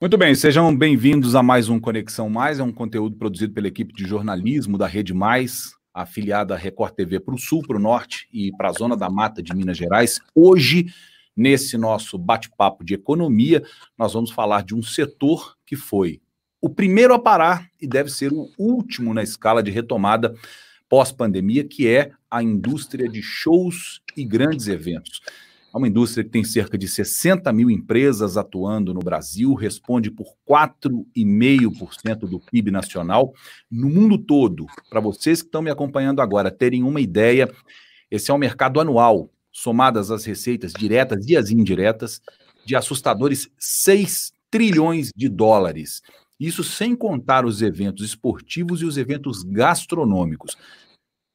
Muito bem, sejam bem-vindos a mais um Conexão Mais, é um conteúdo produzido pela equipe de jornalismo da Rede Mais, afiliada à Record TV para o Sul, para o Norte e para a Zona da Mata de Minas Gerais. Hoje, nesse nosso bate-papo de economia, nós vamos falar de um setor que foi o primeiro a parar e deve ser o último na escala de retomada pós-pandemia, que é a indústria de shows e grandes eventos. É uma indústria que tem cerca de 60 mil empresas atuando no Brasil, responde por 4,5% do PIB nacional no mundo todo. Para vocês que estão me acompanhando agora terem uma ideia, esse é um mercado anual, somadas as receitas diretas e as indiretas, de assustadores 6 trilhões de dólares. Isso sem contar os eventos esportivos e os eventos gastronômicos.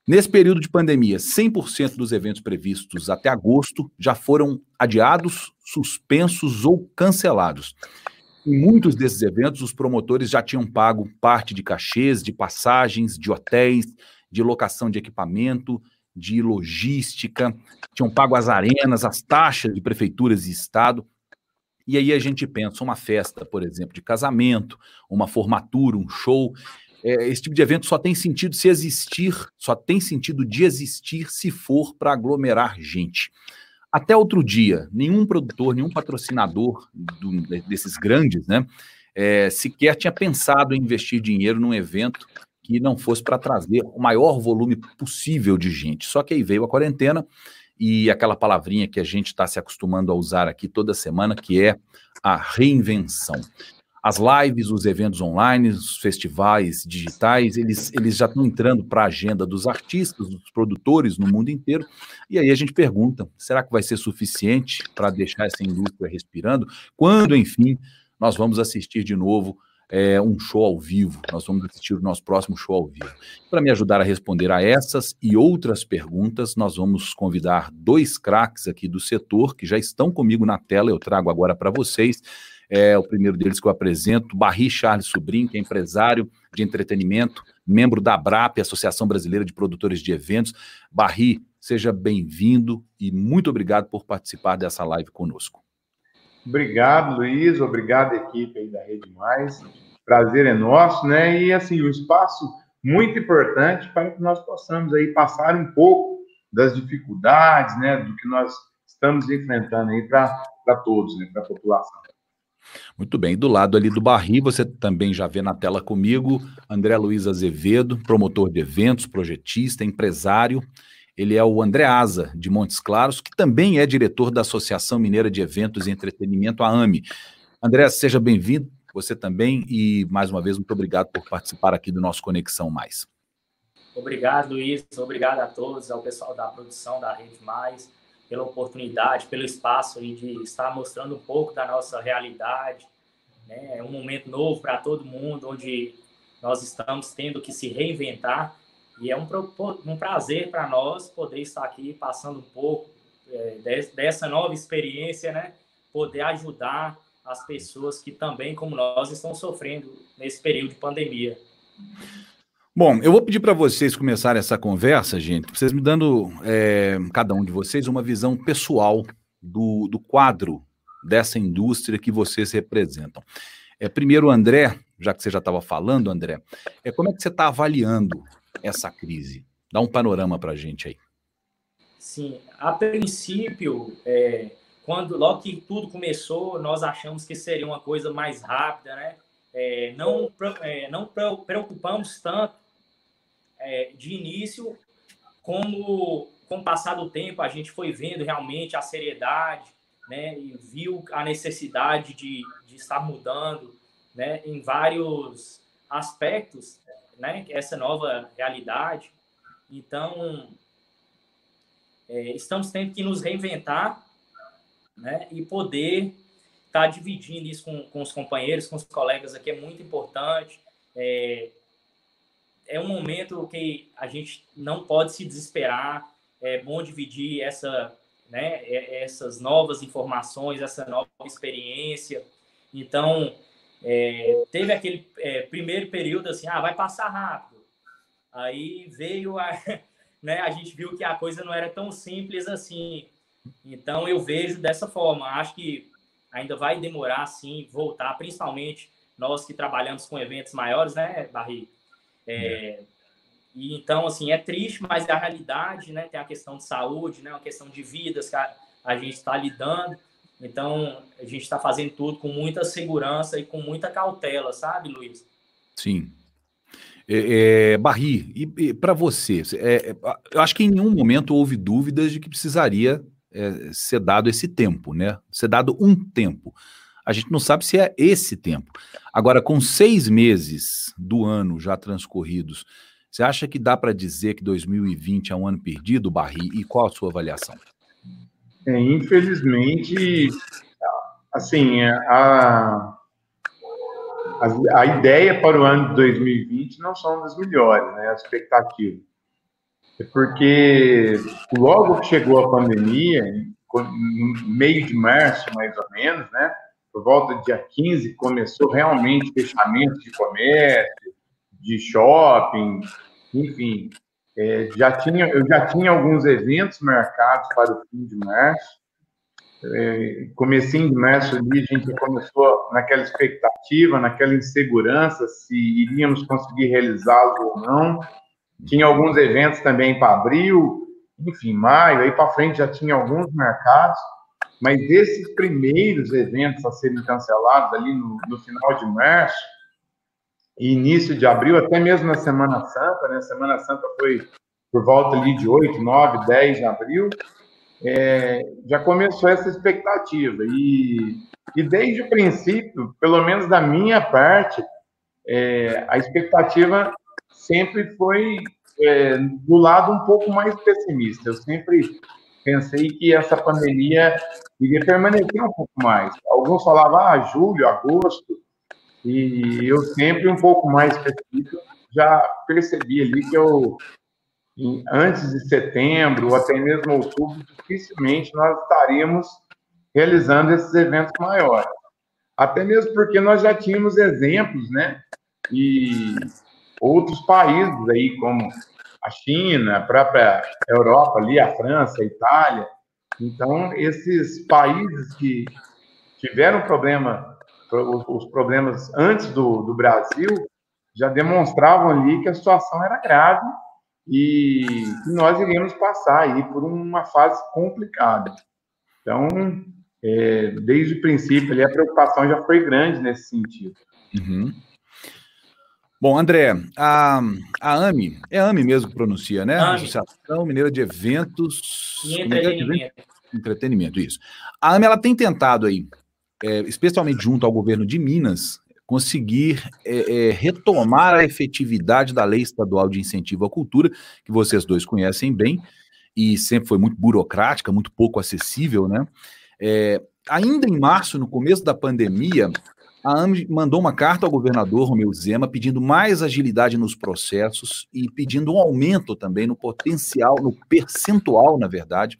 Nesse período de pandemia, 100% dos eventos previstos até agosto já foram adiados, suspensos ou cancelados. Em muitos desses eventos, os promotores já tinham pago parte de cachês, de passagens, de hotéis, de locação de equipamento, de logística, tinham pago as arenas, as taxas de prefeituras e estado. E aí a gente pensa uma festa, por exemplo, de casamento, uma formatura, um show, é, esse tipo de evento só tem sentido se existir, só tem sentido de existir se for para aglomerar gente. Até outro dia, nenhum produtor, nenhum patrocinador do, desses grandes, né, é, sequer tinha pensado em investir dinheiro num evento que não fosse para trazer o maior volume possível de gente. Só que aí veio a quarentena e aquela palavrinha que a gente está se acostumando a usar aqui toda semana, que é a reinvenção as lives, os eventos online, os festivais digitais, eles, eles já estão entrando para a agenda dos artistas, dos produtores no mundo inteiro. E aí a gente pergunta: será que vai ser suficiente para deixar essa indústria respirando? Quando, enfim, nós vamos assistir de novo é, um show ao vivo? Nós vamos assistir o nosso próximo show ao vivo. Para me ajudar a responder a essas e outras perguntas, nós vamos convidar dois craques aqui do setor que já estão comigo na tela. Eu trago agora para vocês. É o primeiro deles que eu apresento, Barri Charles Sobrinho, que é empresário de entretenimento, membro da ABRAP, Associação Brasileira de Produtores de Eventos. Barri, seja bem-vindo e muito obrigado por participar dessa live conosco. Obrigado, Luiz. Obrigado, equipe aí da Rede Mais. Prazer é nosso, né? E assim, o um espaço muito importante para que nós possamos aí passar um pouco das dificuldades, né, do que nós estamos enfrentando aí para todos, né, para a população. Muito bem. Do lado ali do Barri, você também já vê na tela comigo André Luiz Azevedo, promotor de eventos, projetista, empresário. Ele é o André Asa, de Montes Claros, que também é diretor da Associação Mineira de Eventos e Entretenimento, a AME. André, seja bem-vindo, você também, e mais uma vez, muito obrigado por participar aqui do nosso Conexão Mais. Obrigado, Luiz. Obrigado a todos, ao pessoal da produção da Rede Mais pela oportunidade, pelo espaço aí de estar mostrando um pouco da nossa realidade. Né? É um momento novo para todo mundo, onde nós estamos tendo que se reinventar e é um, um prazer para nós poder estar aqui passando um pouco é, dessa nova experiência, né? Poder ajudar as pessoas que também, como nós, estão sofrendo nesse período de pandemia. Bom, eu vou pedir para vocês começarem essa conversa, gente, vocês me dando, é, cada um de vocês, uma visão pessoal do, do quadro dessa indústria que vocês representam. É, primeiro, André, já que você já estava falando, André, é, como é que você está avaliando essa crise? Dá um panorama para a gente aí. Sim, a princípio, é, quando logo que tudo começou, nós achamos que seria uma coisa mais rápida, né? É, não, é, não preocupamos tanto é, de início, como com o passar do tempo a gente foi vendo realmente a seriedade, né, e viu a necessidade de, de estar mudando, né, em vários aspectos, né, essa nova realidade. Então, é, estamos tendo que nos reinventar, né, e poder estar tá dividindo isso com, com os companheiros, com os colegas aqui é muito importante. É, é um momento que a gente não pode se desesperar. É bom dividir essa, né, essas novas informações, essa nova experiência. Então, é, teve aquele é, primeiro período assim, ah, vai passar rápido. Aí veio a, né, a gente viu que a coisa não era tão simples assim. Então, eu vejo dessa forma. Acho que ainda vai demorar, sim, voltar, principalmente nós que trabalhamos com eventos maiores, né, Barri? É, e então, assim, é triste, mas é a realidade, né? Tem a questão de saúde, né? Uma questão de vidas que a, a gente está lidando. Então, a gente está fazendo tudo com muita segurança e com muita cautela, sabe, Luiz? Sim. É, é, Barri, e, e para você, é, é, eu acho que em nenhum momento houve dúvidas de que precisaria é, ser dado esse tempo, né? Ser dado um tempo. A gente não sabe se é esse tempo. Agora, com seis meses do ano já transcorridos, você acha que dá para dizer que 2020 é um ano perdido, Barri? E qual a sua avaliação? É, infelizmente, assim, a, a, a, ideia para o ano de 2020 não são das melhores, né? A expectativa. É porque logo que chegou a pandemia, no meio de março, mais ou menos, né? Por volta do dia 15, começou realmente fechamento de comércio, de shopping, enfim, é, já tinha, eu já tinha alguns eventos marcados para o fim de março. É, comecinho de março ali, a gente começou naquela expectativa, naquela insegurança se iríamos conseguir realizá-los ou não. Tinha alguns eventos também para abril, enfim, maio, aí para frente já tinha alguns marcados, mas esses primeiros eventos a serem cancelados ali no, no final de março, início de abril, até mesmo na Semana Santa, né? Semana Santa foi por volta ali de 8, 9, 10 de abril, é, já começou essa expectativa. E, e desde o princípio, pelo menos da minha parte, é, a expectativa sempre foi é, do lado um pouco mais pessimista. Eu sempre pensei que essa pandemia iria permanecer um pouco mais. Alguns falavam, ah, julho, agosto, e eu sempre um pouco mais pesquisa, já percebi ali que eu, antes de setembro, ou até mesmo outubro, dificilmente nós estaríamos realizando esses eventos maiores. Até mesmo porque nós já tínhamos exemplos, né? E outros países aí, como a China, a própria Europa ali, a França, a Itália. Então, esses países que tiveram problema os problemas antes do, do Brasil já demonstravam ali que a situação era grave e que nós iríamos passar aí por uma fase complicada. Então, é, desde o princípio, ali, a preocupação já foi grande nesse sentido. Uhum. Bom, André, a, a AMI, é AMI mesmo que pronuncia, né? AMI. Associação Mineira de Eventos... E entretenimento. Entretenimento, isso. A AMI, ela tem tentado aí é, especialmente junto ao governo de Minas, conseguir é, é, retomar a efetividade da lei estadual de incentivo à cultura, que vocês dois conhecem bem, e sempre foi muito burocrática, muito pouco acessível, né? É, ainda em março, no começo da pandemia, a AME mandou uma carta ao governador Romeu Zema pedindo mais agilidade nos processos e pedindo um aumento também no potencial, no percentual, na verdade,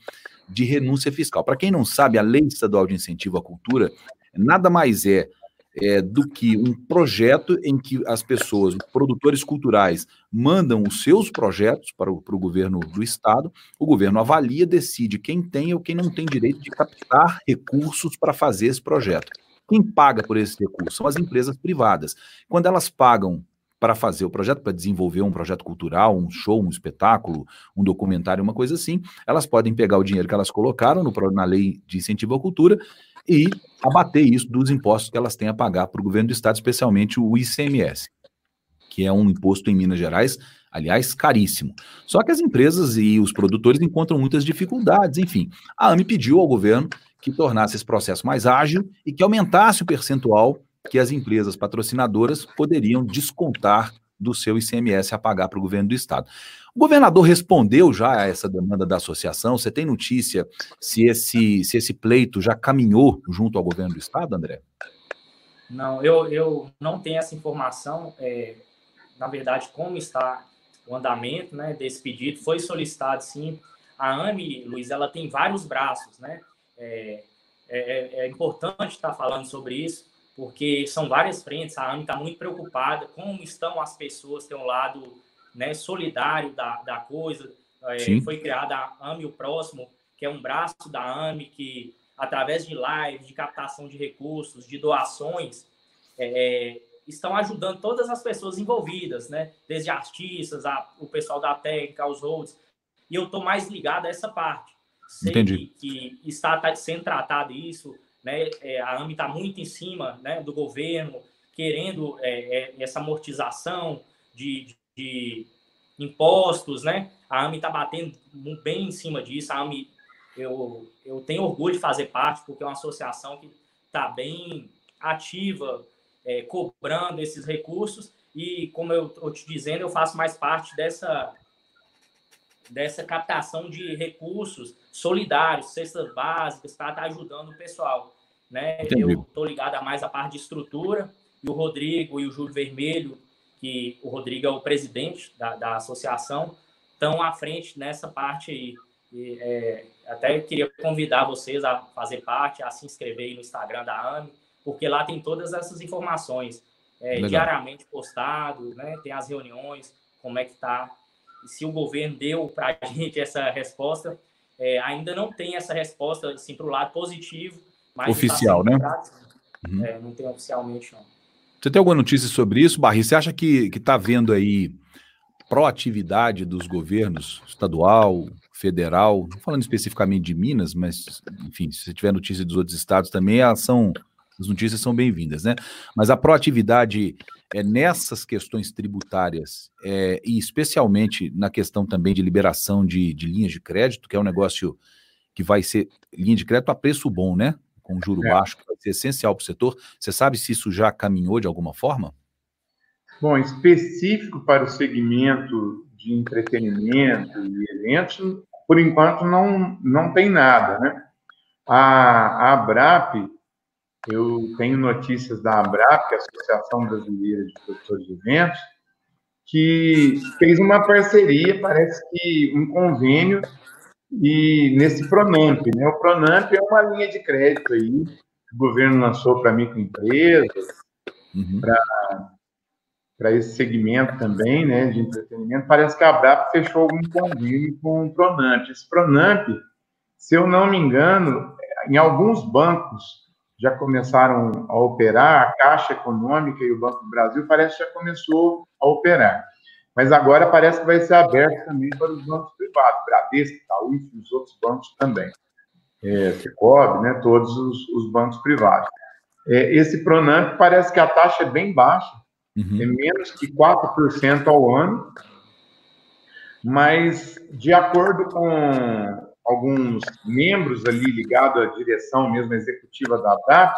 de renúncia fiscal. Para quem não sabe, a Lei Estadual de Incentivo à Cultura nada mais é, é, do que um projeto em que as pessoas, produtores culturais, mandam os seus projetos para o, para o governo do Estado, o governo avalia, decide quem tem ou quem não tem direito de captar recursos para fazer esse projeto. Quem paga por esses recursos são as empresas privadas. Quando elas pagam para fazer o projeto, para desenvolver um projeto cultural, um show, um espetáculo, um documentário, uma coisa assim, elas podem pegar o dinheiro que elas colocaram no, na lei de incentivo à cultura e abater isso dos impostos que elas têm a pagar para o governo do estado, especialmente o ICMS, que é um imposto em Minas Gerais, aliás, caríssimo. Só que as empresas e os produtores encontram muitas dificuldades, enfim. A AME pediu ao governo que tornasse esse processo mais ágil e que aumentasse o percentual que as empresas patrocinadoras poderiam descontar do seu ICMS a pagar para o governo do estado. O governador respondeu já a essa demanda da associação. Você tem notícia se esse, se esse pleito já caminhou junto ao governo do estado, André? Não, eu, eu não tenho essa informação. É, na verdade, como está o andamento né, desse pedido, foi solicitado sim. A AME, Luiz, ela tem vários braços, né? É, é, é importante estar falando sobre isso, porque são várias frentes. A AME está muito preocupada como estão as pessoas, tem um lado né, solidário da, da coisa. É, foi criada a AME o Próximo, que é um braço da AME que através de lives, de captação de recursos, de doações, é, estão ajudando todas as pessoas envolvidas, né? Desde artistas, a, o pessoal da técnica, os roads. E eu estou mais ligado a essa parte. Sei Entendi. Que, que está tá, sendo tratado isso, né? É, a AMI está muito em cima né, do governo, querendo é, é, essa amortização de, de, impostos, né? A AMI está batendo bem em cima disso. A AMI, eu, eu tenho orgulho de fazer parte, porque é uma associação que está bem ativa, é, cobrando esses recursos. E, como eu estou te dizendo, eu faço mais parte dessa, dessa captação de recursos solidários, cestas básicas, para estar tá ajudando o pessoal. Né? Eu estou ligado a mais a parte de estrutura, e o Rodrigo e o Júlio Vermelho, que o Rodrigo é o presidente da, da associação, estão à frente nessa parte aí. E, é, até queria convidar vocês a fazer parte, a se inscrever no Instagram da AME, porque lá tem todas essas informações é, diariamente postado, né? Tem as reuniões, como é que está. Se o governo deu para a gente essa resposta, é, ainda não tem essa resposta assim, para o lado positivo. Mas Oficial, né? Uhum. É, não tem oficialmente, não. Você tem alguma notícia sobre isso, Barri? Você acha que está havendo aí proatividade dos governos estadual, federal, falando especificamente de Minas, mas, enfim, se você tiver notícia dos outros estados também, elas são as notícias são bem-vindas, né? Mas a proatividade é, nessas questões tributárias, é, e especialmente na questão também de liberação de, de, linhas de crédito, que é um negócio que vai ser linha de crédito a preço bom, né? Com juro é. baixo, que vai ser essencial para o setor. Você sabe se isso já caminhou de alguma forma? Bom, específico para o segmento de entretenimento e eventos, por enquanto não, não tem nada, né? A, a Abrap eu tenho notícias da ABRAP, que é a Associação Brasileira de Produtores de Eventos, que fez uma parceria, parece que um convênio, e nesse Pronamp, né? O Pronamp é uma linha de crédito aí que o governo lançou para microempresas, uhum. para esse segmento também, né, de entretenimento. Parece que a ABRAP fechou algum convênio com o Pronamp. Esse Pronamp, se eu não me engano, em alguns bancos já começaram a operar, a Caixa Econômica e o Banco do Brasil parece que já começou a operar. Mas agora parece que vai ser aberto também para os bancos privados, Bradesco, Itaú e os outros bancos também. É, Cicobi, né, todos os, os bancos privados. É, esse Pronamp parece que a taxa é bem baixa, uhum. é menos que 4% ao ano, mas de acordo com alguns membros ali ligados à direção mesmo executiva da DAP,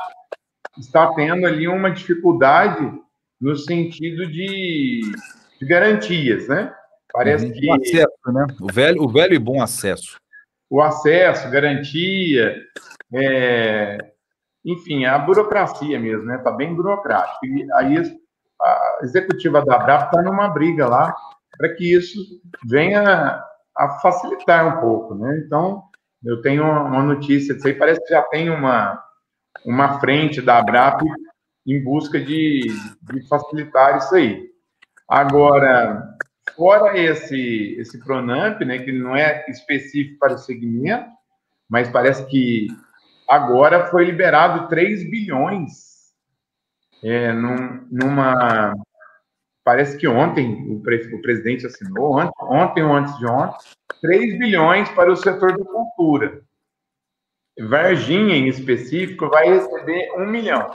está tendo ali uma dificuldade no sentido de, de garantias, né? Parece uhum. que... O acesso, né? O velho, o velho e bom acesso. O acesso, garantia, é... enfim, a burocracia mesmo, né? Está bem burocrático. E aí a executiva da BRAP está numa briga lá para que isso venha a facilitar um pouco, né? Então, eu tenho uma notícia disso aí, parece que já tem uma, uma frente da Abrap em busca de, de facilitar isso aí. Agora, fora esse, esse Pronamp, né, que não é específico para o segmento, mas parece que agora foi liberado 3 bilhões é, num, numa, parece que ontem o, pre, o presidente assinou, ontem, ontem ou antes de ontem, 3 bilhões para o setor da cultura. Varginha, em específico, vai receber um milhão.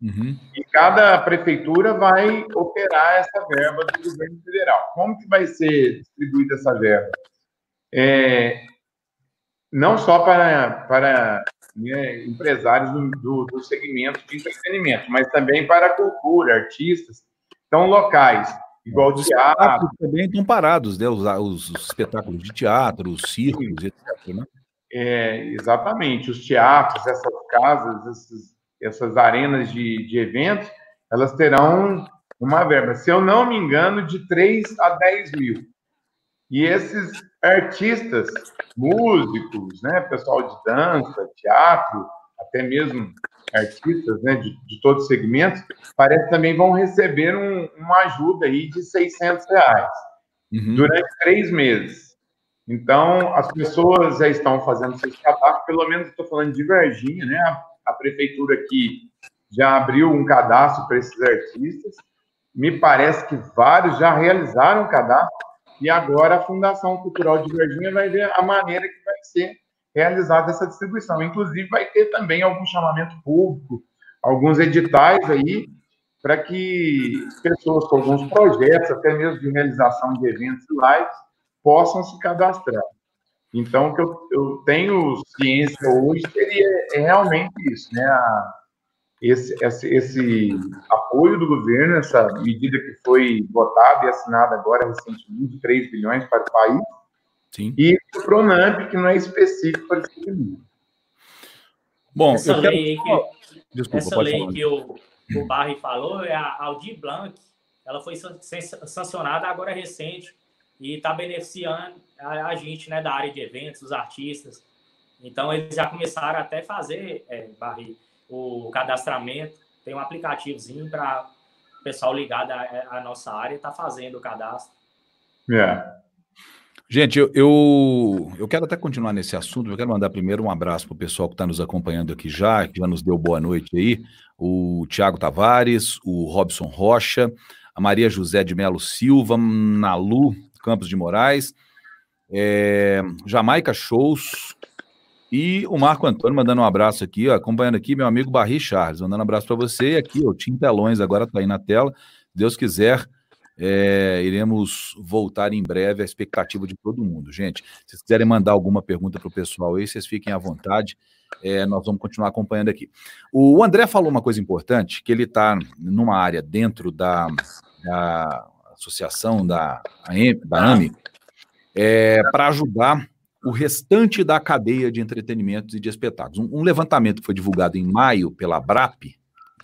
Uhum. E cada prefeitura vai operar essa verba do governo federal. Como que vai ser distribuída essa verba? É, não só para, para né, empresários do, do, do segmento de entretenimento, mas também para a cultura, artistas, então, locais, igual os teatro. também estão parados, né? Os, os, os, espetáculos de teatro, os circos, etc. Né? É, exatamente. Os teatros, essas casas, esses, essas arenas de, de eventos, elas terão uma verba, se eu não me engano, de 3 a 10 mil. E esses artistas, músicos, né, pessoal de dança, teatro, até mesmo artistas né, de, de todos os segmentos, parece que também vão receber um, uma ajuda aí de 600 reais uhum. durante três meses. Então, as pessoas já estão fazendo seus cadastros, pelo menos estou falando de Varginha, né? A, a prefeitura aqui já abriu um cadastro para esses artistas. Me parece que vários já realizaram o cadastro e agora a Fundação Cultural de Varginha vai ver a maneira que vai ser realizada essa distribuição. Inclusive, vai ter também algum chamamento público, alguns editais aí, para que pessoas com alguns projetos, até mesmo de realização de eventos e lives, possam se cadastrar. Então, o que eu, eu tenho ciência hoje seria é realmente isso, né? A, esse, esse, esse, apoio do governo, essa medida que foi votada e assinada agora recentemente, de 3 bilhões para o país, Sim. e o Pronamp, que não é específico para esse mundo. Bom, essa lei, quero... que, Desculpa, essa lei que o, o Barry falou é a Audi Blanc, ela foi sancionada agora recente e está beneficiando a, a, gente né, da área de eventos, os artistas. Então, eles já começaram até a fazer, é, Barry, o cadastramento. Tem um aplicativozinho para o pessoal ligado à, à nossa área estar tá fazendo o cadastro. É. Gente, eu, eu, eu, quero até continuar nesse assunto. Eu quero mandar primeiro um abraço para o pessoal que está nos acompanhando aqui já, que já nos deu boa noite aí. O Tiago Tavares, o Robson Rocha, a Maria José de Melo Silva, Nalu Campos de Moraes, é, Jamaica Shows, e o Marco Antônio mandando um abraço aqui, ó, acompanhando aqui, meu amigo Barri Charles, mandando um abraço para você. E aqui, o Tim Telões agora está aí na tela. Deus quiser, é, iremos voltar em breve, a expectativa de todo mundo. Gente, se vocês quiserem mandar alguma pergunta para o pessoal aí, vocês fiquem à vontade. É, nós vamos continuar acompanhando aqui. O André falou uma coisa importante, que ele está numa área dentro da, da associação da, da é, para ajudar o restante da cadeia de entretenimentos e de espetáculos. Um, um levantamento foi divulgado em maio pela BRAP,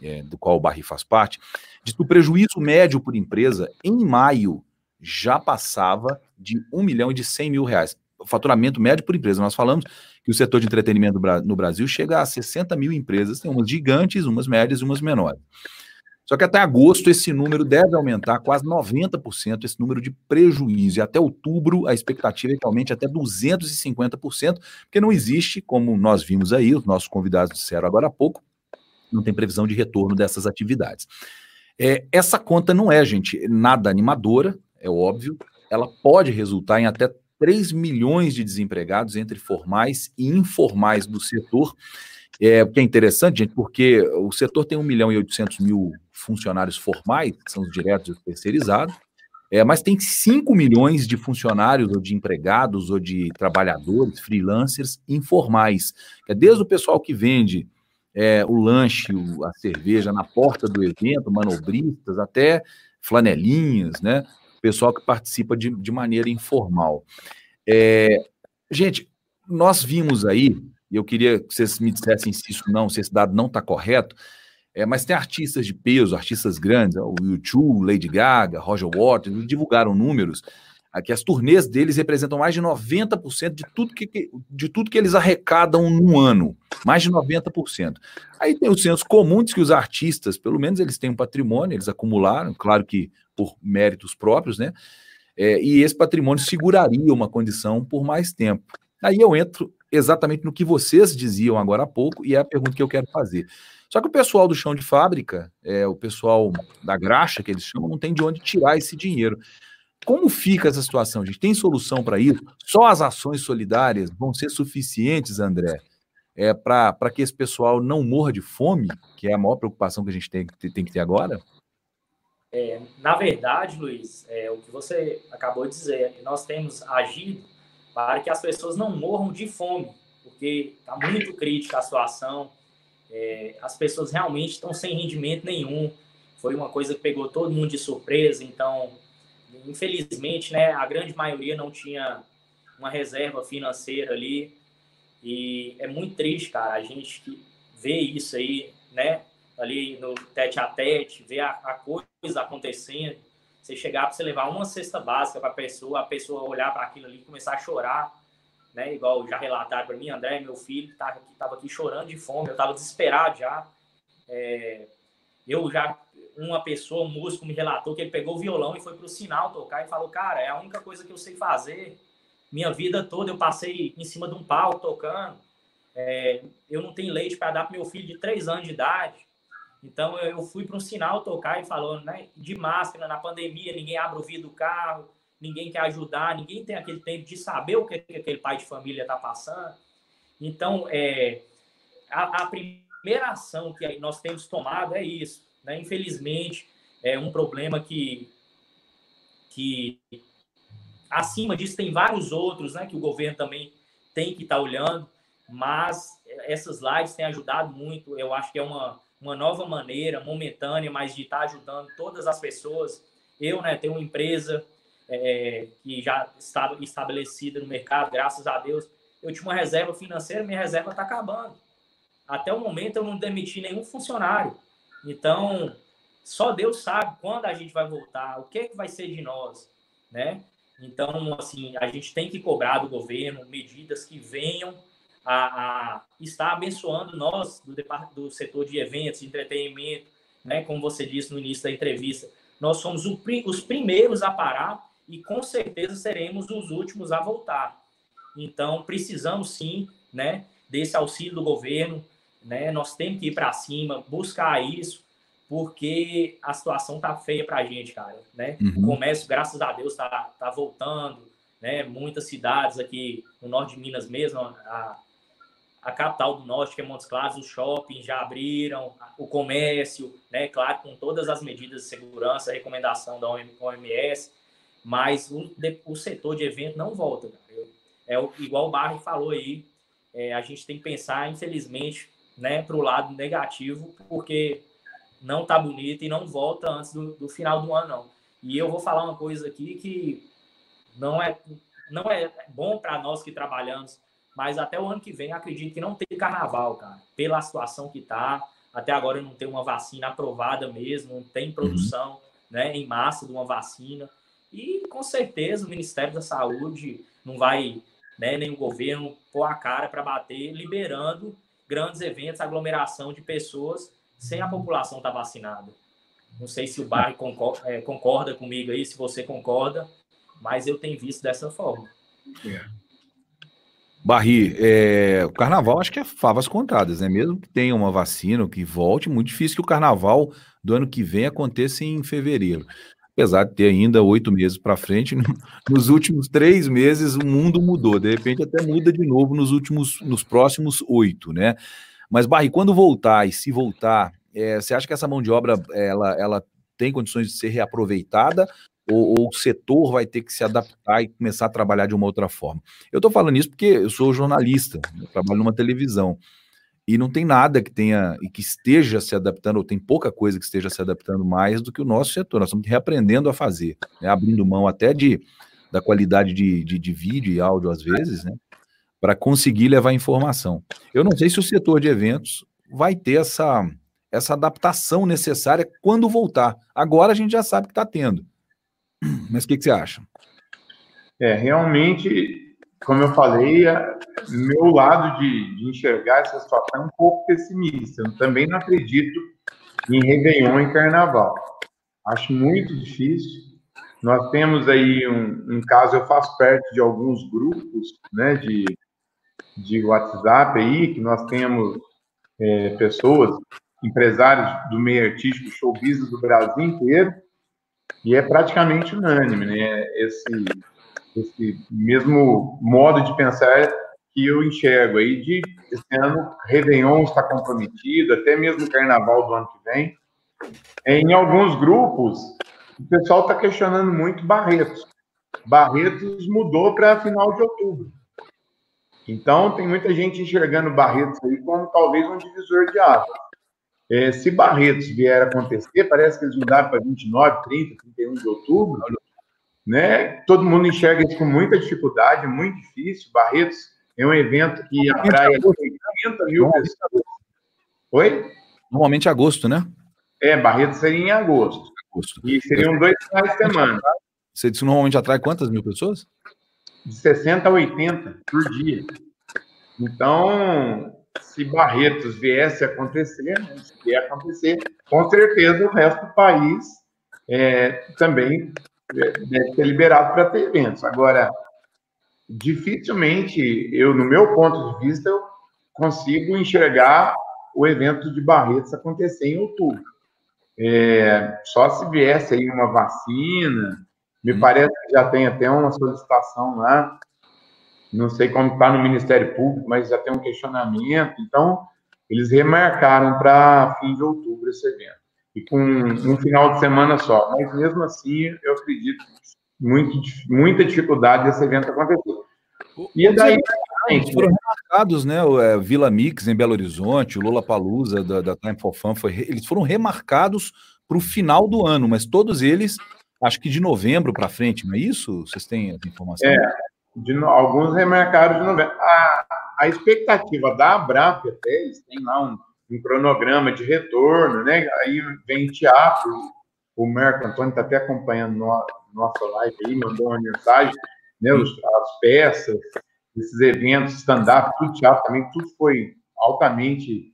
é, do qual o Barri faz parte, diz que o prejuízo médio por empresa em maio já passava de 1 milhão e de 100 mil reais. O faturamento médio por empresa. Nós falamos que o setor de entretenimento no Brasil chega a 60 mil empresas, tem umas gigantes, umas médias e umas menores. Só que até agosto esse número deve aumentar quase 90%, esse número de prejuízo. E até outubro a expectativa é que aumente até 250%, porque não existe, como nós vimos aí, os nossos convidados disseram agora há pouco, não tem previsão de retorno dessas atividades. É, essa conta não é, gente, nada animadora, é óbvio. Ela pode resultar em até 3 milhões de desempregados entre formais e informais do setor. É, o que é interessante, gente, porque o setor tem 1 milhão e 800 mil funcionários formais, que são os diretos e os terceirizados, é, mas tem 5 milhões de funcionários, ou de empregados, ou de trabalhadores, freelancers informais. É desde o pessoal que vende é, o lanche, a cerveja na porta do evento, manobristas, até flanelinhas, né? Pessoal que participa de, de maneira informal. É, gente, nós vimos aí, e eu queria que vocês me dissessem se isso não, se esse dado não está correto, é, mas tem artistas de peso, artistas grandes, o YouTube, Lady Gaga, Roger Waters, divulgaram números que as turnês deles representam mais de 90% de tudo que, de tudo que eles arrecadam no ano. Mais de 90%. Aí tem o senso comum que os artistas, pelo menos eles têm um patrimônio, eles acumularam, claro que por méritos próprios, né? É, e esse patrimônio seguraria uma condição por mais tempo. Aí eu entro exatamente no que vocês diziam agora há pouco, e é a pergunta que eu quero fazer. Só que o pessoal do chão de fábrica, é, o pessoal da graxa, que eles chamam, não tem de onde tirar esse dinheiro. Como fica essa situação, gente? Tem solução para isso? Só as ações solidárias vão ser suficientes, André, é, para que esse pessoal não morra de fome, que é a maior preocupação que a gente tem, tem que ter agora? É, na verdade, Luiz, é, o que você acabou de dizer, nós temos agido para que as pessoas não morram de fome, porque está muito crítica a situação, é, as pessoas realmente estão sem rendimento nenhum. Foi uma coisa que pegou todo mundo de surpresa. Então, infelizmente, né, a grande maioria não tinha uma reserva financeira ali. E é muito triste, cara, a gente vê isso aí, né, ali no tete a tete, ver a, a coisa acontecendo. Você chegar para você levar uma cesta básica para a pessoa, a pessoa olhar para aquilo ali e começar a chorar né? Igual já relataram para mim, André, meu filho, estava aqui, tava aqui chorando de fome, eu estava desesperado já. É, eu já, uma pessoa, um músico, me relatou que ele pegou o violão e foi para o sinal tocar e falou, cara, é a única coisa que eu sei fazer, minha vida toda eu passei em cima de um pau tocando. É, eu não tenho leite para dar para meu filho de três anos de idade. Então eu fui para um sinal tocar e falou, né, de máscara na pandemia, ninguém abre o vidro do carro, ninguém quer ajudar, ninguém tem aquele tempo de saber o que, que aquele pai de família está passando. Então, é, a, a, primeira ação que nós temos tomado é isso. Né? Infelizmente, é um problema que, que acima disso tem vários outros né, que o governo também tem que estar tá olhando, mas essas lives têm ajudado muito. Eu acho que é uma, uma nova maneira, momentânea, mas de estar tá ajudando todas as pessoas. Eu né, tenho uma empresa é, que já estava estabelecida no mercado, graças a Deus. Eu tinha uma reserva financeira, minha reserva está acabando. Até o momento eu não demiti nenhum funcionário. Então, só Deus sabe quando a gente vai voltar, o que, é que vai ser de nós, né? Então, assim, a gente tem que cobrar do governo medidas que venham a, a estar abençoando nós do, do setor de eventos, de entretenimento, né? Como você disse no início da entrevista, nós somos o, os primeiros a parar e com certeza seremos os últimos a voltar. Então, precisamos sim, né, desse auxílio do governo, né? Nós temos que ir para cima, buscar isso, porque a situação tá feia para a gente, cara, né? Uhum. O comércio, graças a Deus, tá, tá voltando, né? Muitas cidades aqui no norte de Minas mesmo, a, a capital do norte, que é Montes Claros, os shoppings já abriram, o comércio, né? Claro, com todas as medidas de segurança, recomendação da OMS, mas o, o setor de evento não volta. É igual o Barry falou aí, é, a gente tem que pensar, infelizmente, né, para o lado negativo, porque não tá bonito e não volta antes do, do, final do ano, não. E eu vou falar uma coisa aqui que não é, não é bom para nós que trabalhamos, mas até o ano que vem acredito que não tem carnaval, cara, pela situação que tá. Até agora não tem uma vacina aprovada mesmo, não tem produção uhum. né, em massa de uma vacina. E com certeza o Ministério da Saúde não vai, né, nem o governo, pôr a cara para bater, liberando grandes eventos, aglomeração de pessoas, sem a população estar tá vacinada. Não sei se o Barry concorda, é, concorda, comigo aí, se você concorda, mas eu tenho visto dessa forma. É. Barry, é, o carnaval acho que é favas contadas, né? Mesmo que tenha uma vacina, que volte, muito difícil que o carnaval do ano que vem aconteça em fevereiro apesar de ter ainda oito meses para frente, nos últimos três meses o mundo mudou, de repente até muda de novo nos últimos, nos próximos oito, né? Mas, Barry, quando voltar e se voltar, é, você acha que essa mão de obra ela, ela tem condições de ser reaproveitada? Ou, ou, o setor vai ter que se adaptar e começar a trabalhar de uma outra forma? Eu estou falando isso porque eu sou jornalista, eu trabalho numa televisão e não tem nada que tenha e que esteja se adaptando, ou tem pouca coisa que esteja se adaptando mais do que o nosso setor. Nós estamos reaprendendo a fazer, né? abrindo mão até de, da qualidade de, de, de vídeo e áudio, às vezes, né? para conseguir levar informação. Eu não sei se o setor de eventos vai ter essa, essa adaptação necessária quando voltar. Agora a gente já sabe que está tendo. Mas o que, que você acha? É, realmente como eu falei, meu lado de, de, enxergar essa situação é um pouco pessimista. Eu também não acredito em Réveillon e Carnaval. Acho muito difícil. Nós temos aí um, um caso, eu faço parte de alguns grupos né, de, de WhatsApp aí, que nós temos é, pessoas, empresários do meio artístico, show business do Brasil inteiro, e é praticamente unânime, né? Esse esse mesmo modo de pensar que eu enxergo aí de esse ano Réveillon está comprometido, até mesmo Carnaval do ano que vem. Em alguns grupos, o pessoal está questionando muito Barretos. Barretos mudou para final de outubro. Então, tem muita gente enxergando Barretos aí como talvez um divisor de águas. É, se Barretos vier a acontecer, parece que eles mudaram para 29, 30, 31 de outubro né? Todo mundo enxerga isso com muita dificuldade, muito difícil. Barretos é um evento que atrai 80 mil pessoas. Oi? Normalmente é agosto, né? É, Barretos seria em agosto. agosto. E seriam dois finais de semana. Você disse que normalmente atrai quantas mil pessoas? De 60 a 80 por dia. Então, se Barretos viesse a acontecer, né, se vier acontecer, com certeza o resto do país é, também deve ser liberado para ter eventos. Agora, dificilmente eu, no meu ponto de vista, eu consigo enxergar o evento de Barretos acontecer em outubro. É, só se viesse aí uma vacina, me hum. parece que já tem até uma solicitação lá, não sei como está no Ministério Público, mas já tem um questionamento. Então, eles remarcaram para fim de outubro esse evento. E com um final de semana só. Mas mesmo assim, eu acredito muito, muita dificuldade desse evento acontecer. E daí. Gente, foram remarcados, né? O é, Vila Mix em Belo Horizonte, o Lula Palusa da, da Time for Fun, foi, eles foram remarcados para o final do ano, mas todos eles, acho que de novembro para frente, não é isso? Vocês têm essa informação? É, de, alguns remarcaram de novembro. A, a expectativa da Abrap até, eles têm lá um, um cronograma de retorno, né? Aí vem teatro, o Marco Antônio está até acompanhando no, nossa live aí, mandou uma mensagem, né? Os, as peças, esses eventos, stand-up, tudo teatro também, tudo foi altamente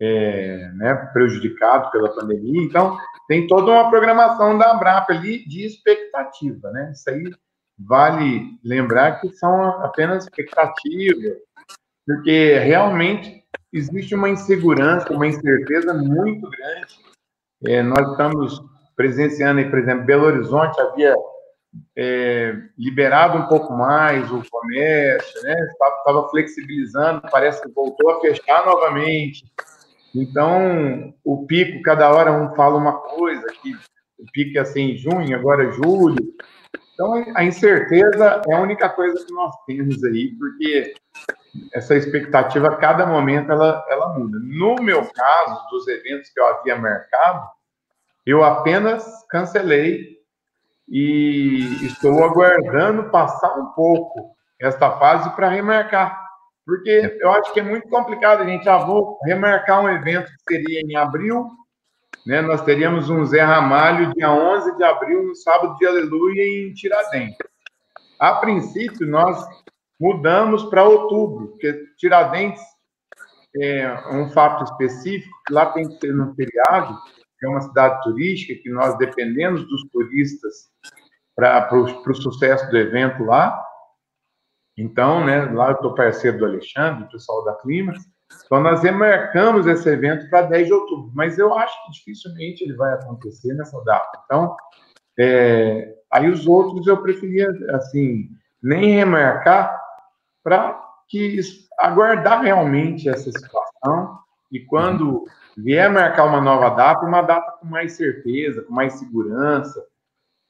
é, né, prejudicado pela pandemia. Então, tem toda uma programação da Abrap ali de expectativa, né? Isso aí vale lembrar que são apenas expectativas, porque realmente existe uma insegurança, uma incerteza muito grande. É, nós estamos presenciando, aí, por exemplo, Belo Horizonte havia é, liberado um pouco mais o comércio, né? Estava flexibilizando, parece que voltou a fechar novamente. Então, o pico, cada hora um fala uma coisa, que o pico é assim em junho, agora é julho. Então, a incerteza é a única coisa que nós temos aí, porque essa expectativa, a cada momento, ela, ela muda. No meu caso, dos eventos que eu havia marcado, eu apenas cancelei e estou aguardando passar um pouco esta fase para remarcar. Porque eu acho que é muito complicado, gente. já vou remarcar um evento que seria em abril, né? Nós teríamos um Zé Ramalho dia 11 de abril, no sábado de Aleluia, em Tiradentes. A princípio, nós mudamos para outubro, porque Tiradentes é um fato específico, que lá tem que ser no feriado, é uma cidade turística, que nós dependemos dos turistas para o sucesso do evento lá. Então, né, lá eu estou parceiro do Alexandre, do pessoal da Clima. Então, nós remarcamos esse evento para 10 de outubro, mas eu acho que dificilmente ele vai acontecer nessa data. Então, é, aí os outros eu preferia, assim, nem remarcar para que aguardar realmente essa situação e quando vier marcar uma nova data, uma data com mais certeza, com mais segurança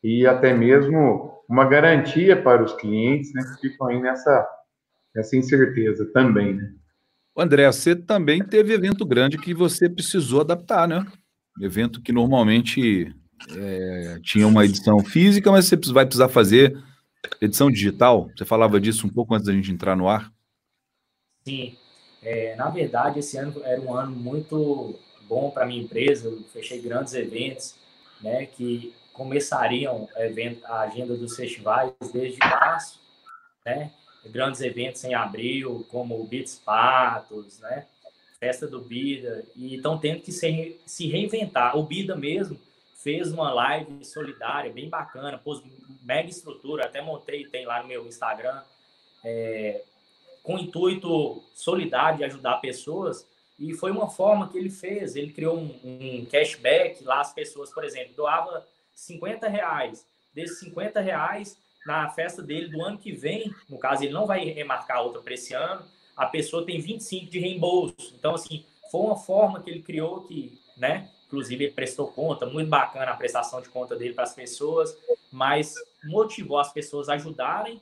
e até mesmo uma garantia para os clientes, né, que ficam aí nessa, nessa incerteza também, né? André, você também teve evento grande que você precisou adaptar, né? Evento que normalmente é, tinha uma edição física, mas você vai precisar fazer edição digital. Você falava disso um pouco antes da gente entrar no ar. Sim, é, na verdade, esse ano era um ano muito bom para minha empresa. Eu fechei grandes eventos, né, que começariam a agenda dos festivais desde março, né? Grandes eventos em abril, como o Beats Patos, né? Festa do Bida, e estão tendo que se, se reinventar. O Bida mesmo fez uma live solidária bem bacana, pôs mega estrutura, até montei, tem lá no meu Instagram, é, com intuito solidário de ajudar pessoas, e foi uma forma que ele fez. Ele criou um, um cashback lá, as pessoas, por exemplo, doava 50 reais. Desses 50 reais, na festa dele do ano que vem, no caso, ele não vai remarcar outra para esse ano, a pessoa tem 25 de reembolso. Então, assim, foi uma forma que ele criou que, né? Inclusive, ele prestou conta, muito bacana a prestação de conta dele para as pessoas, mas motivou as pessoas a ajudarem,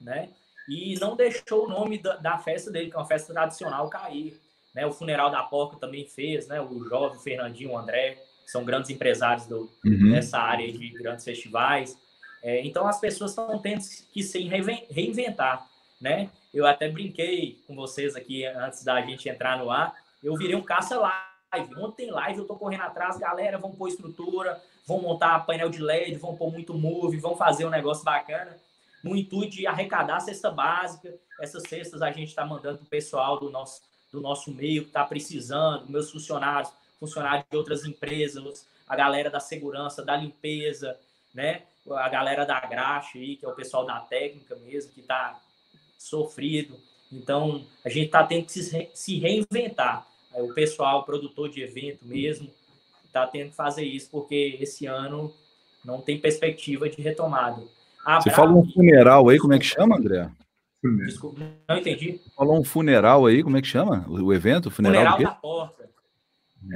né? E não deixou o nome da, da festa dele, que é uma festa tradicional, cair. Né? O funeral da porca também fez, né? O jovem Fernandinho, o André, são grandes empresários do, uhum. dessa área de grandes festivais. É, então as pessoas estão tendo que se reinventar, né? Eu até brinquei com vocês aqui antes da gente entrar no ar. Eu virei um caça live. Ontem live eu tô correndo atrás, galera, vão pôr estrutura, vão montar painel de LED, vão pôr muito move, vão fazer um negócio bacana no intuito de arrecadar a cesta básica. Essas cestas a gente está mandando para o pessoal do nosso, do nosso meio que está precisando, meus funcionários funcionários de outras empresas, a galera da segurança, da limpeza, né? A galera da graxa aí, que é o pessoal da técnica mesmo, que está sofrido. Então, a gente está tendo que se reinventar. O pessoal, produtor de evento mesmo, está tendo que fazer isso, porque esse ano não tem perspectiva de retomada. A Você falou um funeral aí, como é que chama, André? Desculpa, não entendi. Falou um funeral aí, como é que chama o evento? Funeral, funeral da Porta.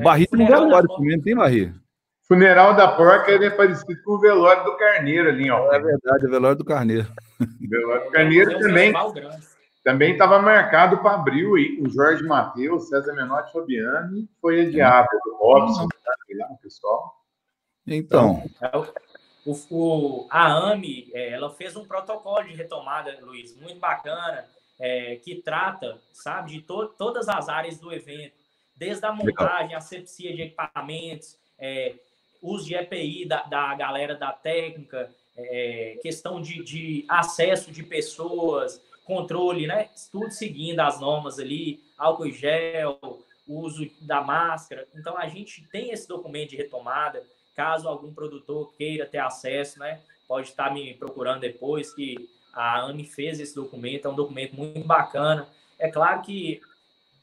Barri tem um velório também, tem Barri? Funeral da Porca é parecido com o velório do Carneiro ali, ó. É verdade, é o velório do Carneiro. O velório do Carneiro é também. Também estava marcado para abril aí, com Jorge Matheus, César Menotti Fabiano, e foi adiado. O Robson, tá lá, o pessoal. Então. então o, o, a AMI, é, ela fez um protocolo de retomada, Luiz, muito bacana, é, que trata, sabe, de to, todas as áreas do evento, desde a montagem, a asepsia de equipamentos, é, uso de EPI da, da galera da técnica, é, questão de, de acesso de pessoas, controle, né? Tudo seguindo as normas ali, álcool gel, uso da máscara. Então, a gente tem esse documento de retomada. Caso algum produtor queira ter acesso, né? Pode estar me procurando depois, que a AMI fez esse documento. É um documento muito bacana. É claro que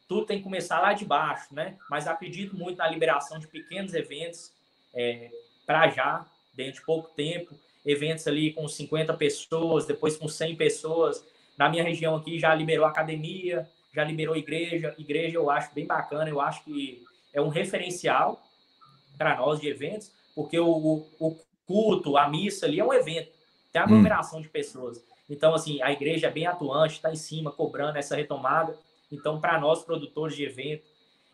tudo tem que começar lá de baixo, né? Mas acredito muito na liberação de pequenos eventos é, para já, dentro de pouco tempo. Eventos ali com 50 pessoas, depois com 100 pessoas, na minha região aqui já liberou academia, já liberou igreja. Igreja eu acho bem bacana, eu acho que é um referencial para nós de eventos, porque o, o, culto, a missa ali é um evento, tem aglomeração hum. de pessoas. Então, assim, a igreja é bem atuante, está em cima, cobrando essa retomada. Então, para nós, produtores de evento,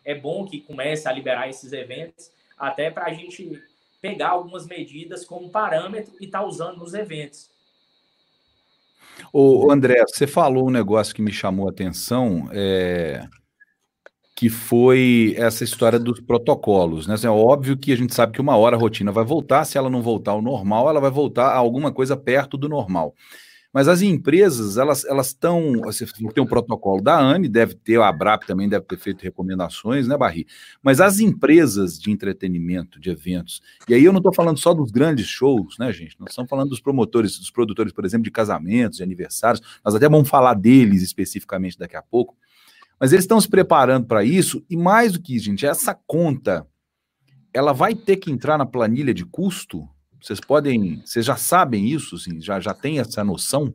é bom que comece a liberar esses eventos, até para a gente pegar algumas medidas como parâmetro e estar tá usando nos eventos. O André, você falou um negócio que me chamou a atenção, é, que foi essa história dos protocolos, né? Assim, é óbvio que a gente sabe que uma hora a rotina vai voltar, se ela não voltar ao normal, ela vai voltar a alguma coisa perto do normal. Mas as empresas, elas estão, você tem um protocolo da ANE, deve ter, a ABRAP também deve ter feito recomendações, né, Barri? Mas as empresas de entretenimento, de eventos, e aí eu não estou falando só dos grandes shows, né, gente? Nós estamos falando dos promotores, dos produtores, por exemplo, de casamentos, de aniversários, nós até vamos falar deles especificamente daqui a pouco, mas eles estão se preparando para isso, e mais do que isso, gente, essa conta, ela vai ter que entrar na planilha de custo vocês podem, vocês já sabem isso, assim, já, já tem essa noção?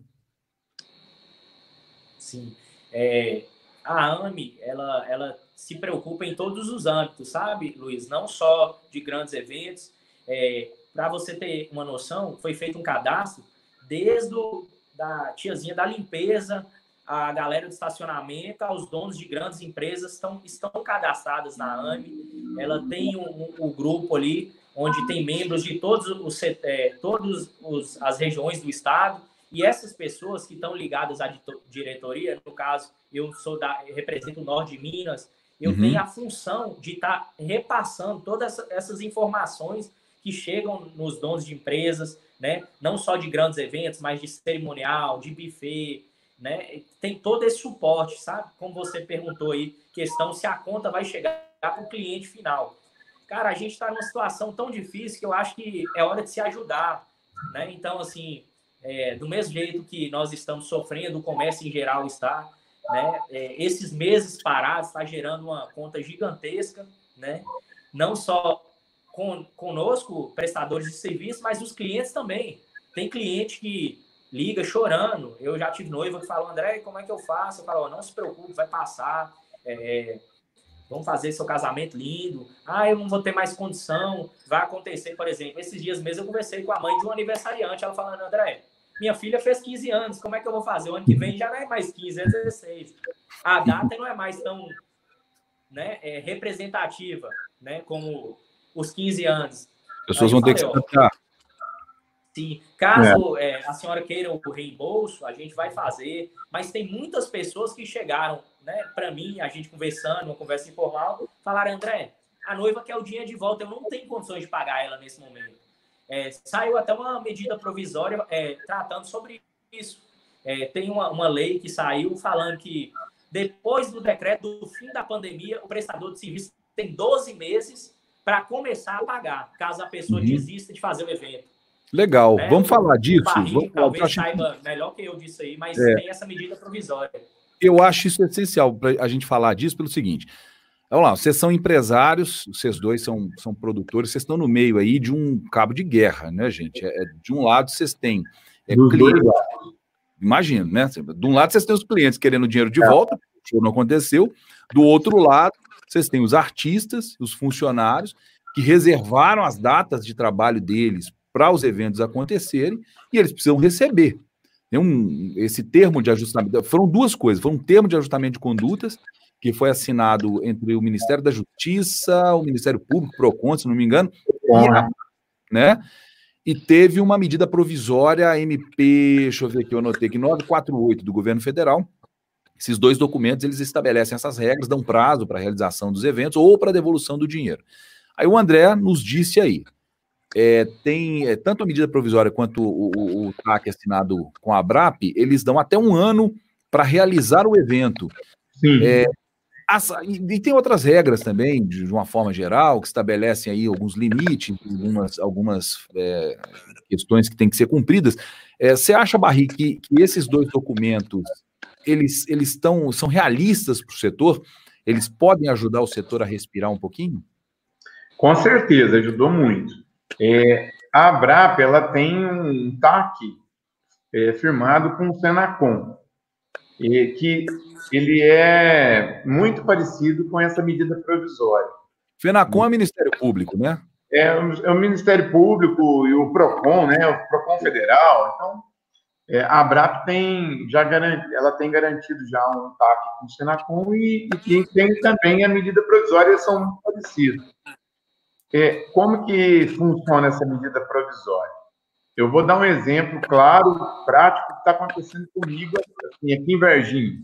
Sim. É, a AMI, ela, ela se preocupa em todos os âmbitos, sabe, Luiz? Não só de grandes eventos. É, Para você ter uma noção, foi feito um cadastro desde o, da tiazinha da limpeza, a galera do estacionamento, aos donos de grandes empresas estão, estão cadastradas na AMI. Ela tem um, um, um grupo ali onde tem membros de todos os, é, todos os, as regiões do estado e essas pessoas que estão ligadas à diretoria, no caso, eu sou da represento o Norte de Minas, eu uhum. tenho a função de estar tá repassando todas essas informações que chegam nos donos de empresas, né? Não só de grandes eventos, mas de cerimonial, de buffet, né? Tem todo esse suporte, sabe? Como você perguntou aí, questão se a conta vai chegar para o cliente final cara, a gente está numa situação tão difícil que eu acho que é hora de se ajudar, né? Então, assim, é, do mesmo jeito que nós estamos sofrendo, o comércio em geral está, né? É, esses meses parados está gerando uma conta gigantesca, né? Não só com, conosco, prestadores de serviço, mas os clientes também. Tem cliente que liga chorando. Eu já tive noiva que falou, André, como é que eu faço? Eu falo, não se preocupe, vai passar. É, vamos fazer seu casamento lindo. Ah, eu não vou ter mais condição. Vai acontecer, por exemplo, esses dias mesmo eu conversei com a mãe de um aniversariante, ela falando, André, minha filha fez 15 anos, como é que eu vou fazer? O ano que vem já não é mais 15, é 16. A data não é mais tão né, é, representativa, né, como os 15 anos. As pessoas vão ter que se adaptar. Sim, caso é. É, a senhora queira o reembolso, a gente vai fazer, mas tem muitas pessoas que chegaram né, para mim, a gente conversando, uma conversa informal, falaram, André, a noiva quer o dinheiro de volta, eu não tenho condições de pagar ela nesse momento. É, saiu até uma medida provisória é, tratando sobre isso. É, tem uma, uma lei que saiu falando que depois do decreto do fim da pandemia, o prestador de serviço tem 12 meses para começar a pagar, caso a pessoa uhum. desista de fazer o evento. Legal, né? vamos falar disso. Barriga, vamos, talvez saiba melhor que eu disso aí, mas é. tem essa medida provisória. Eu acho isso essencial para a gente falar disso pelo seguinte. Vamos lá, vocês são empresários, vocês dois são, são produtores, vocês estão no meio aí de um cabo de guerra, né, gente? É, é de um lado vocês têm é, clientes, imagino, né? De um lado vocês têm os clientes querendo dinheiro de é. volta, o não aconteceu. Do outro lado, vocês têm os artistas, os funcionários, que reservaram as datas de trabalho deles para os eventos acontecerem e eles precisam receber. Um, esse termo de ajustamento, foram duas coisas, foi um termo de ajustamento de condutas que foi assinado entre o Ministério da Justiça, o Ministério Público, PROCON, se não me engano, e, a, né? e teve uma medida provisória, MP, deixa eu ver aqui, eu anotei aqui, 948 do governo federal, esses dois documentos, eles estabelecem essas regras, dão prazo para a realização dos eventos ou para a devolução do dinheiro. Aí o André nos disse aí, é, tem é, tanto a medida provisória quanto o, o, o TAC assinado com a ABRAP, eles dão até um ano para realizar o evento. Sim. É, as, e, tem outras regras também, de, de, uma forma geral, que estabelecem aí alguns limites, algumas, algumas é, questões que têm que ser cumpridas. É, você acha, Barri, que, que esses dois documentos eles, eles estão, são realistas para o setor? Eles podem ajudar o setor a respirar um pouquinho? Com certeza, ajudou muito. É, a Abrap ela tem um TAC é, firmado com o Senacom, e, que ele é muito parecido com essa medida provisória. Fenacom é Ministério Público, né? É, é o Ministério Público e o PROCON, né? O PROCON Federal. Então, é, a Abrap tem já garantido, ela tem garantido já um TAC com o Senacom e, e tem também a medida provisória, são muito parecidos. É, como que funciona essa medida provisória? Eu vou dar um exemplo claro, prático, que está acontecendo comigo assim, aqui em Varginha.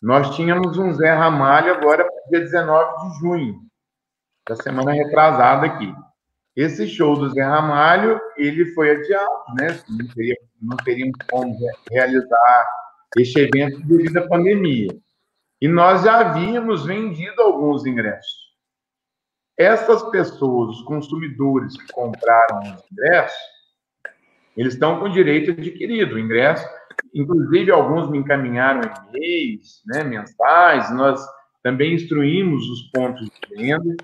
Nós tínhamos um Zé Ramalho agora, dia 19 de junho, da semana retrasada aqui. Esse show do Zé Ramalho, ele foi adiado, né? Não, não teríamos como realizar este evento devido à pandemia. E nós já havíamos vendido alguns ingressos. Essas pessoas, os consumidores que compraram os ingressos, eles estão com direito adquirido, o ingresso. Inclusive, alguns me encaminharam e-mails né, mensais, nós também instruímos os pontos de venda.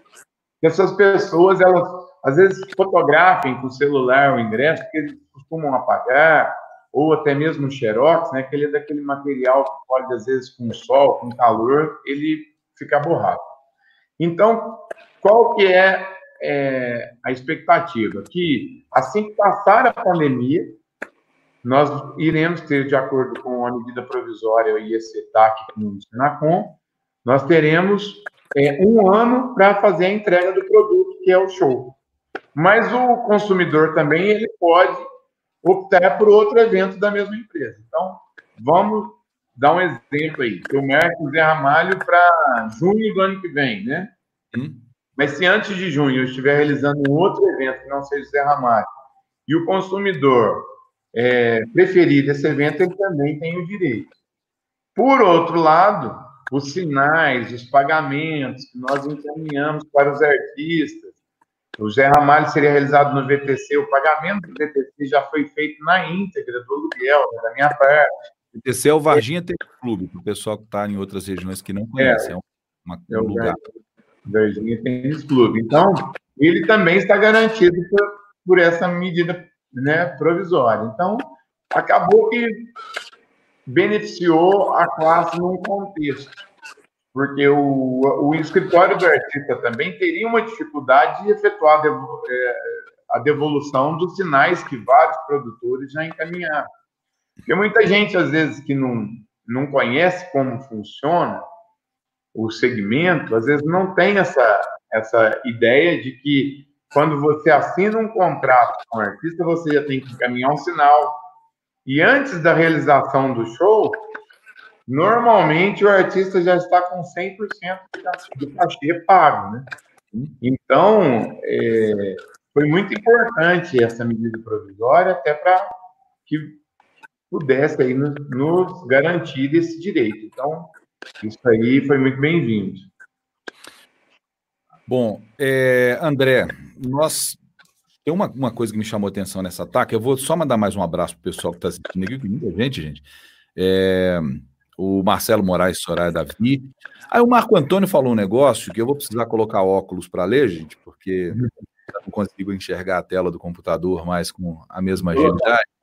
Essas pessoas, elas às vezes fotografem com o celular o ingresso, porque eles costumam apagar, ou até mesmo o xerox, né, que ele é daquele material que pode, às vezes, com sol, com calor, ele fica borrado. Então, qual que é, é a expectativa? Que assim que passar a pandemia, nós iremos ter, de acordo com a medida provisória e esse TAC com o Senacom, nós teremos é, um ano para fazer a entrega do produto, que é o show. Mas o consumidor também ele pode optar por outro evento da mesma empresa. Então, vamos dar um exemplo aí. O Zé Ramalho para junho do ano que vem, né? Hum. Mas se antes de junho eu estiver realizando um outro evento que não seja o Zé Ramalho, e o consumidor é, preferir esse evento, ele também tem o direito. Por outro lado, os sinais, os pagamentos que nós encaminhamos para os artistas, o Zé Ramalho seria realizado no VTC, o pagamento do VTC já foi feito na íntegra do aluguel, né, da minha parte. VTC é o Varginha Tênis Clube, para o pessoal que está em outras regiões que não conhece, é, é um, uma, é um lugar. Varginha Tênis Clube. Então, ele também está garantido por, por essa medida né, provisória. Então, acabou que beneficiou a classe num contexto, porque o, o escritório do artista também teria uma dificuldade de efetuar a é, devolução dos sinais que vários produtores já encaminharam. Porque muita gente, às vezes, que não, não conhece como funciona, o segmento, às vezes não tem essa, essa ideia de que quando você assina um contrato com o artista, você já tem que encaminhar um sinal. E antes da realização do show, normalmente o artista já está com 100% do cachê pago, né? Então, é, foi muito importante essa medida provisória, até para que pudesse aí nos, nos garantir esse direito. Então, isso aí foi muito bem-vindo. Bom, é, André, nós Tem uma, uma coisa que me chamou a atenção nessa ataque. Eu vou só mandar mais um abraço para o pessoal que está assistindo aqui, muita gente, gente. É, o Marcelo Moraes Soraya Davi. Aí o Marco Antônio falou um negócio que eu vou precisar colocar óculos para ler, gente, porque não consigo enxergar a tela do computador mais com a mesma agilidade.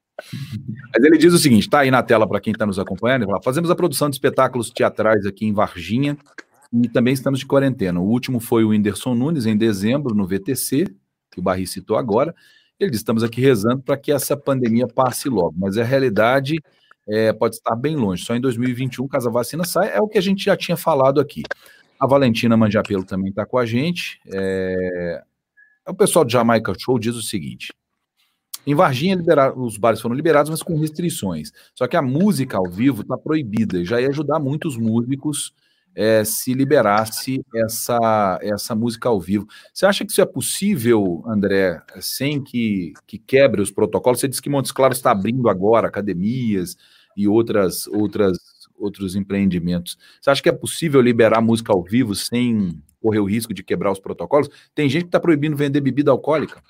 Mas ele diz o seguinte: está aí na tela para quem está nos acompanhando. Fala, Fazemos a produção de espetáculos teatrais aqui em Varginha e também estamos de quarentena. O último foi o Whindersson Nunes, em dezembro, no VTC, que o Barri citou agora. Ele diz: estamos aqui rezando para que essa pandemia passe logo, mas a realidade é, pode estar bem longe. Só em 2021, caso a vacina saia, é o que a gente já tinha falado aqui. A Valentina Manjapelo também está com a gente. É... O pessoal do Jamaica Show diz o seguinte: em Varginha, os bares foram liberados, mas com restrições. Só que a música ao vivo está proibida e já ia ajudar muitos músicos é, se liberasse essa, essa música ao vivo. Você acha que isso é possível, André, sem que, que quebre os protocolos? Você disse que Montes Claros está abrindo agora academias e outras, outras, outros empreendimentos. Você acha que é possível liberar música ao vivo sem correr o risco de quebrar os protocolos? Tem gente que está proibindo vender bebida alcoólica.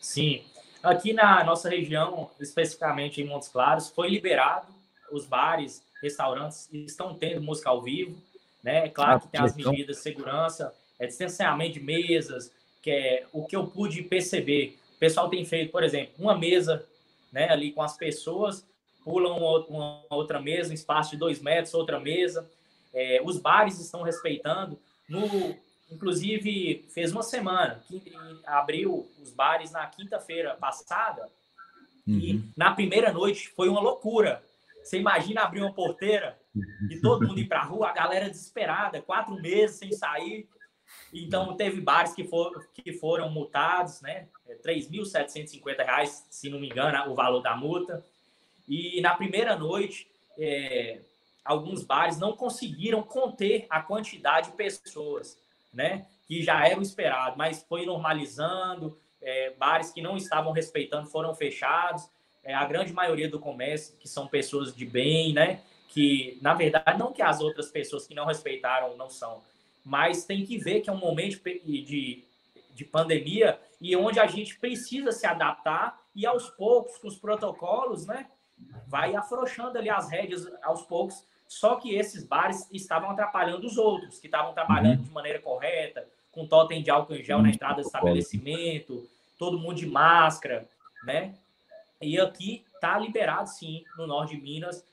Sim. Aqui na nossa região, especificamente em Montes Claros, foi liberado os bares restaurantes estão tendo música ao vivo, né? É claro ah, que tem as medidas de segurança, é distanciamento de mesas, que é o que eu pude perceber. O pessoal tem feito, por exemplo, uma mesa, né, ali com as pessoas, pulam uma, outra mesa, um espaço de dois metros, outra mesa. É, os bares estão respeitando. No, inclusive, fez uma semana que abriu os bares na quinta-feira passada. Uhum. E na primeira noite foi uma loucura. Você imagina abrir uma porteira e todo mundo ir para a rua, a galera desesperada, quatro meses sem sair. Então, teve bares que, for, que foram multados, né? R$ 3.750, se não me engano, o valor da multa. E na primeira noite, é, alguns bares não conseguiram conter a quantidade de pessoas, né? Que já era o esperado, mas foi normalizando. É, bares que não estavam respeitando foram fechados é, a grande maioria do comércio, que são pessoas de bem, né? Que, na verdade, não que as outras pessoas que não respeitaram não são, mas tem que ver que é um momento de, de pandemia e onde a gente precisa se adaptar e aos poucos, com os protocolos, né? Vai afrouxando ali as rédeas aos poucos. Só que esses bares estavam atrapalhando os outros, que estavam trabalhando uhum. de maneira correta, com totem de álcool em gel na entrada do estabelecimento, todo mundo de máscara, né? E aqui tá liberado sim, no norte de Minas,